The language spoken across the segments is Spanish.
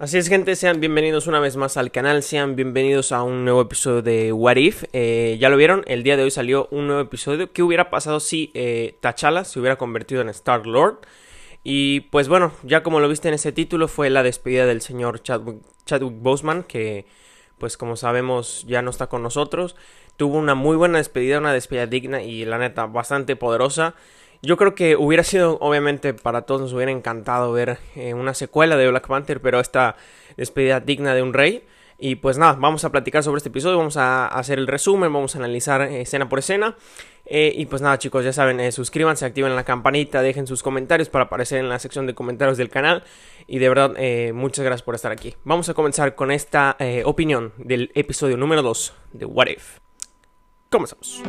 Así es gente, sean bienvenidos una vez más al canal, sean bienvenidos a un nuevo episodio de What If. Eh, ya lo vieron, el día de hoy salió un nuevo episodio. ¿Qué hubiera pasado si eh, T'Challa se hubiera convertido en Star Lord? Y pues bueno, ya como lo viste en ese título, fue la despedida del señor Chadwick, Chadwick Boseman, que pues como sabemos ya no está con nosotros. Tuvo una muy buena despedida, una despedida digna y la neta bastante poderosa. Yo creo que hubiera sido, obviamente, para todos nos hubiera encantado ver eh, una secuela de Black Panther, pero esta despedida digna de un rey. Y pues nada, vamos a platicar sobre este episodio, vamos a hacer el resumen, vamos a analizar eh, escena por escena. Eh, y pues nada chicos, ya saben, suscríbanse, activen la campanita, dejen sus comentarios para aparecer en la sección de comentarios del canal. Y de verdad, muchas gracias por estar aquí. Vamos a comenzar con esta opinión del episodio número 2 de What If. Comenzamos.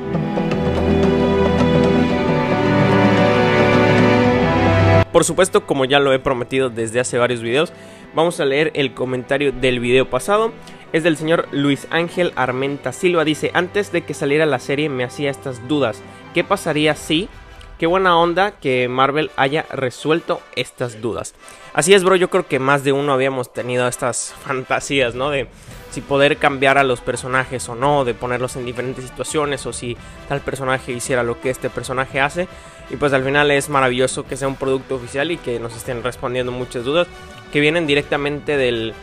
Por supuesto, como ya lo he prometido desde hace varios videos, vamos a leer el comentario del video pasado. Es del señor Luis Ángel Armenta Silva. Dice, antes de que saliera la serie me hacía estas dudas. ¿Qué pasaría si... Qué buena onda que Marvel haya resuelto estas dudas. Así es, bro, yo creo que más de uno habíamos tenido estas fantasías, ¿no? De si poder cambiar a los personajes o no, de ponerlos en diferentes situaciones o si tal personaje hiciera lo que este personaje hace. Y pues al final es maravilloso que sea un producto oficial y que nos estén respondiendo muchas dudas que vienen directamente del,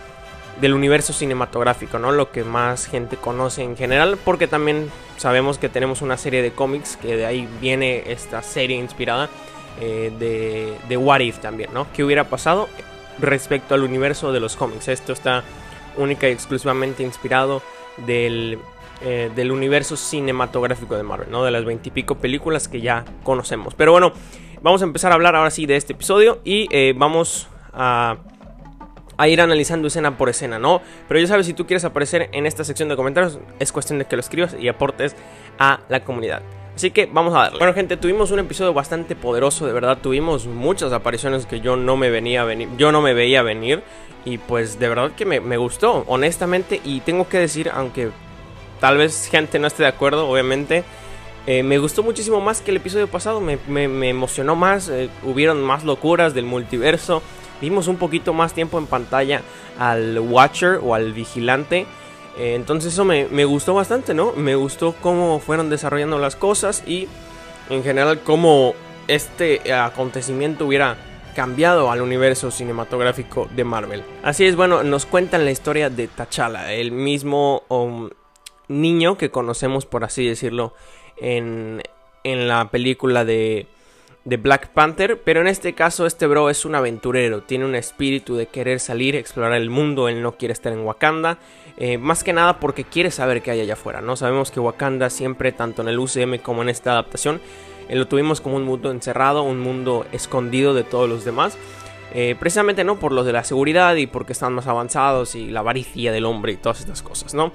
del universo cinematográfico, ¿no? Lo que más gente conoce en general, porque también sabemos que tenemos una serie de cómics que de ahí viene esta serie inspirada eh, de, de What If también, ¿no? ¿Qué hubiera pasado respecto al universo de los cómics? Esto está única y exclusivamente inspirado del eh, del universo cinematográfico de Marvel, ¿no? De las veintipico películas que ya conocemos. Pero bueno, vamos a empezar a hablar ahora sí de este episodio y eh, vamos a, a, ir analizando escena por escena, ¿no? Pero ya sabes, si tú quieres aparecer en esta sección de comentarios, es cuestión de que lo escribas y aportes a la comunidad. Así que vamos a darle. Bueno, gente, tuvimos un episodio bastante poderoso, de verdad. Tuvimos muchas apariciones que yo no me venía a venir. Yo no me veía venir. Y pues de verdad que me, gustó, honestamente. Y tengo que decir, aunque tal vez gente no esté de acuerdo, obviamente. Eh, me gustó muchísimo más que el episodio pasado, me, emocionó más, eh, hubieron más locuras del multiverso, vimos un poquito más tiempo en pantalla al Watcher o al Vigilante. Eh, entonces eso me, me, gustó bastante, ¿no? Me gustó cómo fueron desarrollando las cosas y en general cómo este acontecimiento hubiera cambiado al universo cinematográfico de Marvel. Así es, bueno, nos cuentan la historia de T'Challa, el mismo um, niño que conocemos, por así decirlo, en, en la película de, de Black Panther, pero en este caso este bro es un aventurero, tiene un espíritu de querer salir, explorar el mundo, él no quiere estar en Wakanda, eh, más que nada porque quiere saber qué hay allá afuera, ¿no? Sabemos que Wakanda siempre, tanto en el UCM como en esta adaptación, eh, lo tuvimos como un mundo encerrado, un mundo escondido de todos los demás, eh, precisamente no por los de la seguridad y porque están más avanzados y la avaricia del hombre y todas estas cosas, ¿no?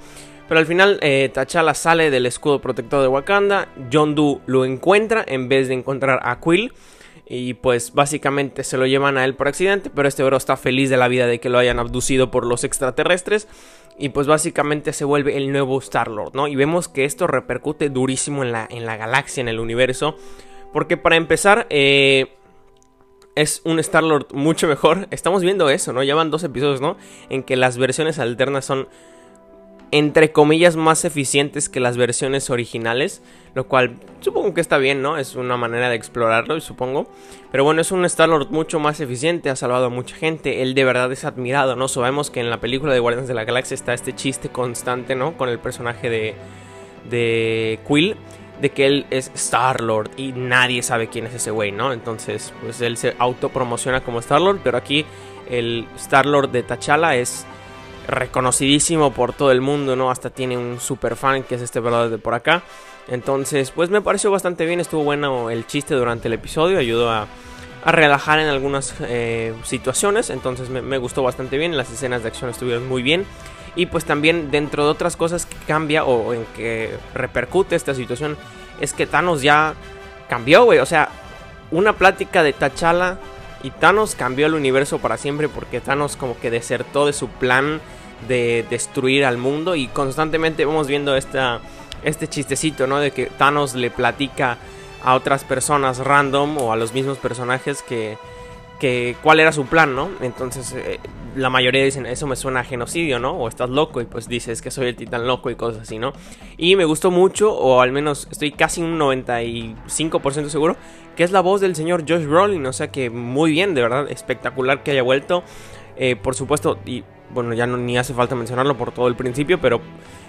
Pero al final eh, T'Challa sale del escudo protector de Wakanda, John lo encuentra en vez de encontrar a Quill. Y pues básicamente se lo llevan a él por accidente, pero este bro está feliz de la vida de que lo hayan abducido por los extraterrestres. Y pues básicamente se vuelve el nuevo Star-Lord, ¿no? Y vemos que esto repercute durísimo en la, en la galaxia, en el universo. Porque para empezar, eh, es un Star-Lord mucho mejor. Estamos viendo eso, ¿no? Llevan dos episodios, ¿no? En que las versiones alternas son entre comillas más eficientes que las versiones originales, lo cual supongo que está bien, ¿no? Es una manera de explorarlo, supongo. Pero bueno, es un Star-Lord mucho más eficiente, ha salvado a mucha gente, él de verdad es admirado, ¿no? Sabemos que en la película de Guardians de la Galaxia está este chiste constante, ¿no? Con el personaje de, de Quill, de que él es Star-Lord y nadie sabe quién es ese güey, ¿no? Entonces, pues él se autopromociona como Star-Lord, pero aquí el Star-Lord de T'Challa es reconocidísimo por todo el mundo, ¿no? Hasta tiene un super fan que es este verdad de por acá. Entonces, pues me pareció bastante bien, estuvo bueno el chiste durante el episodio, ayudó a, relajar en algunas eh, situaciones, entonces me, gustó bastante bien, las escenas de acción estuvieron muy bien. Y pues también dentro de otras cosas que cambia o en que repercute esta situación es que Thanos ya cambió, güey. O sea, una plática de T'Challa y Thanos cambió el universo para siempre porque Thanos como que desertó de su plan de destruir al mundo y constantemente vamos viendo esta, este chistecito, ¿no? De que Thanos le platica a otras personas random o a los mismos personajes que, que cuál era su plan, ¿no? Entonces eh, la mayoría dicen, eso me suena genocidio, ¿no? O estás loco y pues dices que soy el titán loco y cosas así, ¿no? Y me gustó mucho, o al menos estoy casi un 95% seguro, que es la voz del señor Josh Brolin, o sea que muy bien, de verdad, espectacular que haya vuelto. Eh, por supuesto, y bueno, ya no, ni hace falta mencionarlo por todo el principio, pero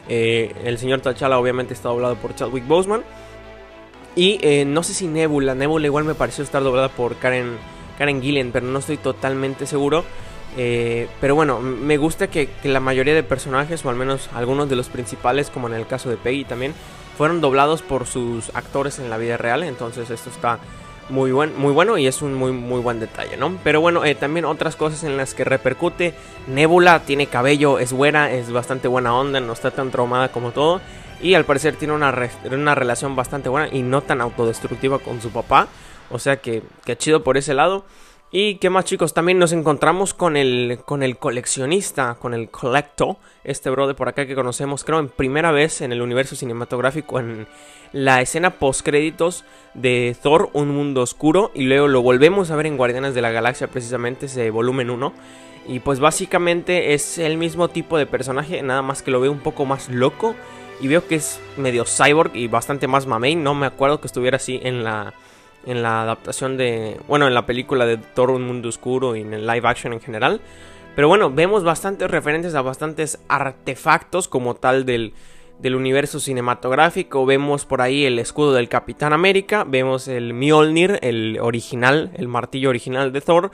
eh, el señor T'Challa obviamente está doblado por Chadwick Boseman. Y eh, no sé si Nebula, Nebula igual me pareció estar doblada por Karen, Karen Gillen, pero no estoy totalmente seguro. pero bueno, me gusta que, que, la mayoría de personajes, o al menos algunos de los principales, como en el caso de Peggy también, fueron doblados por sus actores en la vida real. Entonces esto está muy, buen, muy bueno y es un muy, muy buen detalle, ¿no? Pero bueno, eh, también otras cosas en las que repercute. Nebula tiene cabello, es buena, es bastante buena onda, no está tan traumada como todo. Y al parecer tiene una, una relación bastante buena y no tan autodestructiva con su papá. O sea que, que chido por ese lado. Y qué más chicos, también nos encontramos con el, con el coleccionista, con el collecto, este bro de por acá que conocemos, creo en primera vez en el universo cinematográfico en la escena post créditos de Thor, Un Mundo Oscuro, y luego lo volvemos a ver en Guardianes de la Galaxia precisamente, ese volumen 1. Y pues básicamente es el mismo tipo de personaje, nada más que lo veo un poco más loco. Y veo que es medio cyborg y bastante más mamey. No me acuerdo que estuviera así en la, en la adaptación de. Bueno, en la película de Thor Un Mundo Oscuro y en el live action en general. Pero bueno, vemos bastantes referencias a bastantes artefactos como tal del, del universo cinematográfico. Vemos por ahí el escudo del Capitán América. Vemos el Mjolnir, el original, el martillo original de Thor.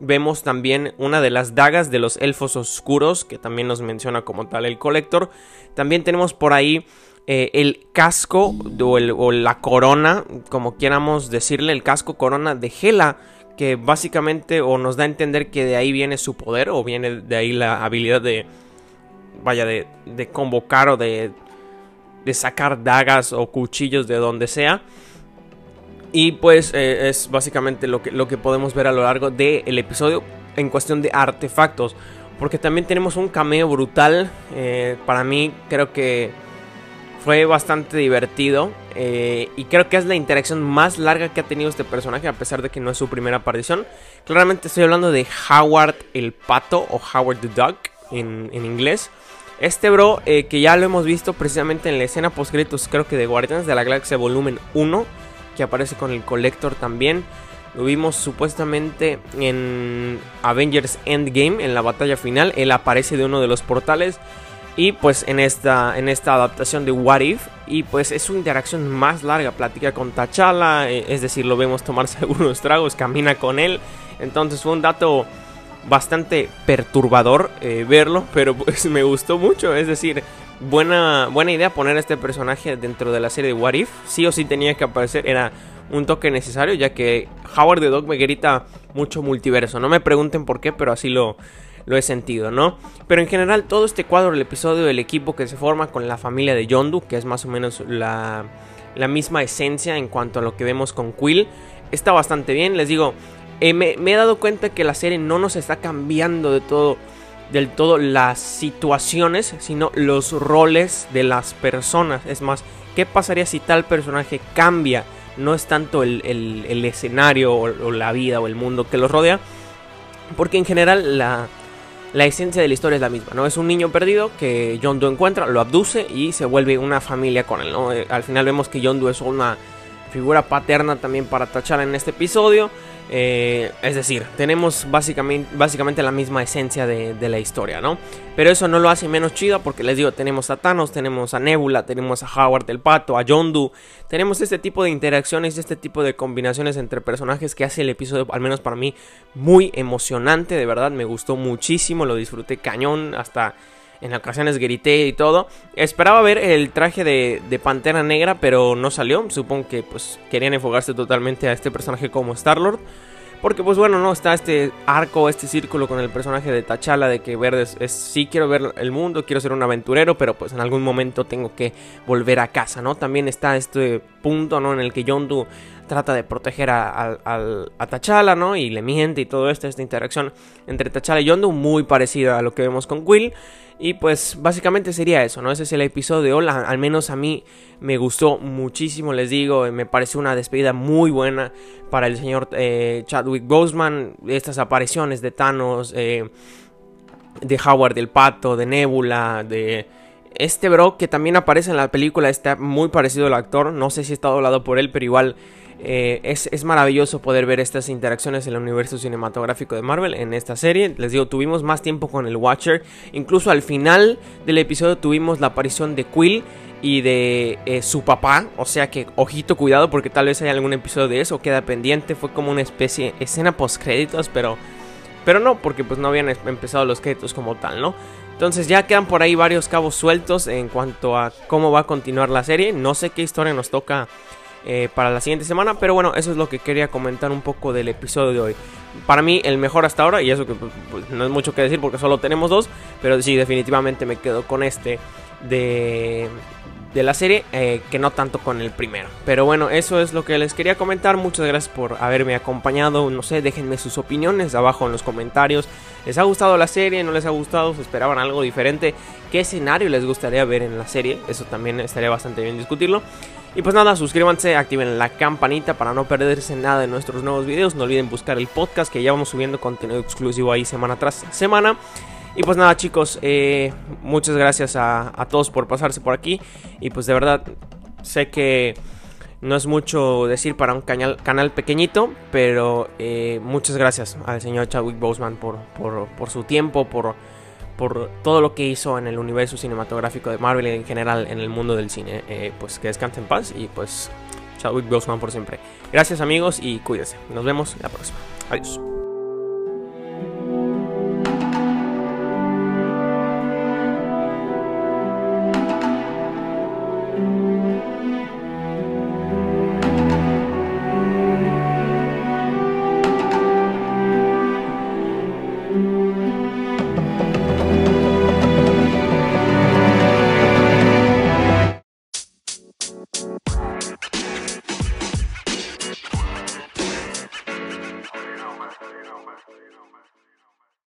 Vemos también una de las dagas de los elfos oscuros, que también nos menciona como tal el colector. También tenemos por ahí eh, el casco o, la corona, como quieramos decirle, el casco corona de Hela, que básicamente o nos da a entender que de ahí viene su poder o viene de ahí la habilidad de, vaya, de, de convocar o de, de, sacar dagas o cuchillos de donde sea. Y pues eh, es básicamente lo que, lo que podemos ver a lo largo del episodio en cuestión de artefactos. Porque también tenemos un cameo brutal. Eh, para mí creo que fue bastante divertido eh, y creo que es la interacción más larga que ha tenido este personaje a pesar de que no es su primera aparición. Claramente estoy hablando de Howard el Pato o Howard the Duck en, inglés. Este bro eh, que ya lo hemos visto precisamente en la escena post creo que de Guardians de la Galaxia volumen 1 que aparece con el Collector también. Lo vimos supuestamente en Avengers Endgame, en la batalla final. Él aparece de uno de los portales. Y pues en esta, en esta adaptación de What If, y pues es su interacción más larga, platica con T'Challa, eh, es decir, lo vemos tomarse algunos tragos, camina con él. Entonces fue un dato bastante perturbador eh, verlo, pero pues me gustó mucho, es decir, buena, buena idea poner a este personaje dentro de la serie de What If, sí o sí tenía que aparecer, era un toque necesario, ya que Howard the Dog me grita mucho multiverso, no me pregunten por qué, pero así lo lo he sentido, ¿no? Pero en general todo este cuadro del episodio del equipo que se forma con la familia de Yondu, que es más o menos la, la misma esencia en cuanto a lo que vemos con Quill, está bastante bien, les digo, eh, me, he dado cuenta que la serie no nos está cambiando de todo del todo las situaciones, sino los roles de las personas. Es más, ¿qué pasaría si tal personaje cambia? No es tanto el, escenario o, la vida o el mundo que los rodea, porque en general la, la esencia de la historia es la misma, ¿no? Es un niño perdido que John encuentra, lo abduce y se vuelve una familia con él, ¿no? Eh, al final vemos que John es una figura paterna también para T'Challa en este episodio. Eh, es decir, tenemos básicamente, básicamente la misma esencia de, la historia, ¿no? Pero eso no lo hace menos chido porque les digo, tenemos a Thanos, tenemos a Nebula, tenemos a Howard el Pato, a Yondu. Tenemos este tipo de interacciones, este tipo de combinaciones entre personajes que hace el episodio, al menos para mí, muy emocionante. De verdad, me gustó muchísimo, lo disfruté cañón, hasta en ocasiones grité y todo. Esperaba ver el traje de, de, Pantera Negra, pero no salió. Supongo que pues querían enfocarse totalmente a este personaje como Star-Lord. Porque pues bueno, no está este arco, este círculo con el personaje de T'Challa de que Verde es, sí quiero ver el mundo, quiero ser un aventurero, pero pues en algún momento tengo que volver a casa, ¿no? También está este punto, ¿no? En el que Yondu trata de proteger a, a, T'Challa, ¿no? Y le miente y todo esto, esta interacción entre T'Challa y Yondu muy parecida a lo que vemos con Quill. Y pues básicamente sería eso, ¿no? Ese es el episodio de. Al menos a mí me gustó muchísimo, les digo. Me pareció una despedida muy buena para el señor eh, Chadwick Boseman. Estas apariciones de Thanos, eh, de Howard el Pato, de Nebula, de este bro que también aparece en la película. Está muy parecido al actor. No sé si está doblado por él, pero igual eh, es, maravilloso poder ver estas interacciones en el universo cinematográfico de Marvel en esta serie. Les digo, tuvimos más tiempo con el Watcher. Incluso al final del episodio tuvimos la aparición de Quill y de eh, su papá. O sea que, ojito, cuidado, porque tal vez haya algún episodio de eso. Queda pendiente. Fue como una especie de escena post créditos, pero. Pero no, porque pues no habían empezado los créditos como tal, ¿no? Entonces ya quedan por ahí varios cabos sueltos en cuanto a cómo va a continuar la serie. No sé qué historia nos toca eh, para la siguiente semana. Pero bueno, eso es lo que quería comentar un poco del episodio de hoy. Para mí el mejor hasta ahora, y eso que pues, pues, no es mucho que decir porque solo tenemos dos, pero sí, definitivamente me quedo con este de, de la serie, eh, que no tanto con el primero. Pero bueno, eso es lo que les quería comentar. Muchas gracias por haberme acompañado. No sé, déjenme sus opiniones abajo en los comentarios. ¿Les ha gustado la serie? ¿No les ha gustado? ¿Se esperaban algo diferente? ¿Qué escenario les gustaría ver en la serie? Eso también estaría bastante bien discutirlo. Y pues nada, suscríbanse, activen la campanita para no perderse nada de nuestros nuevos videos. No olviden buscar el podcast que ya vamos subiendo contenido exclusivo ahí semana tras semana. Y pues nada chicos, eh, muchas gracias a, todos por pasarse por aquí. Y pues de verdad, sé que no es mucho decir para un canal, canal pequeñito, pero eh, muchas gracias al señor Chadwick Boseman por, por su tiempo, por por todo lo que hizo en el universo cinematográfico de Marvel y en general en el mundo del cine. Eh, pues que descanse en paz y pues Chadwick Boseman por siempre. Gracias amigos y cuídense. Nos vemos la próxima. Adiós.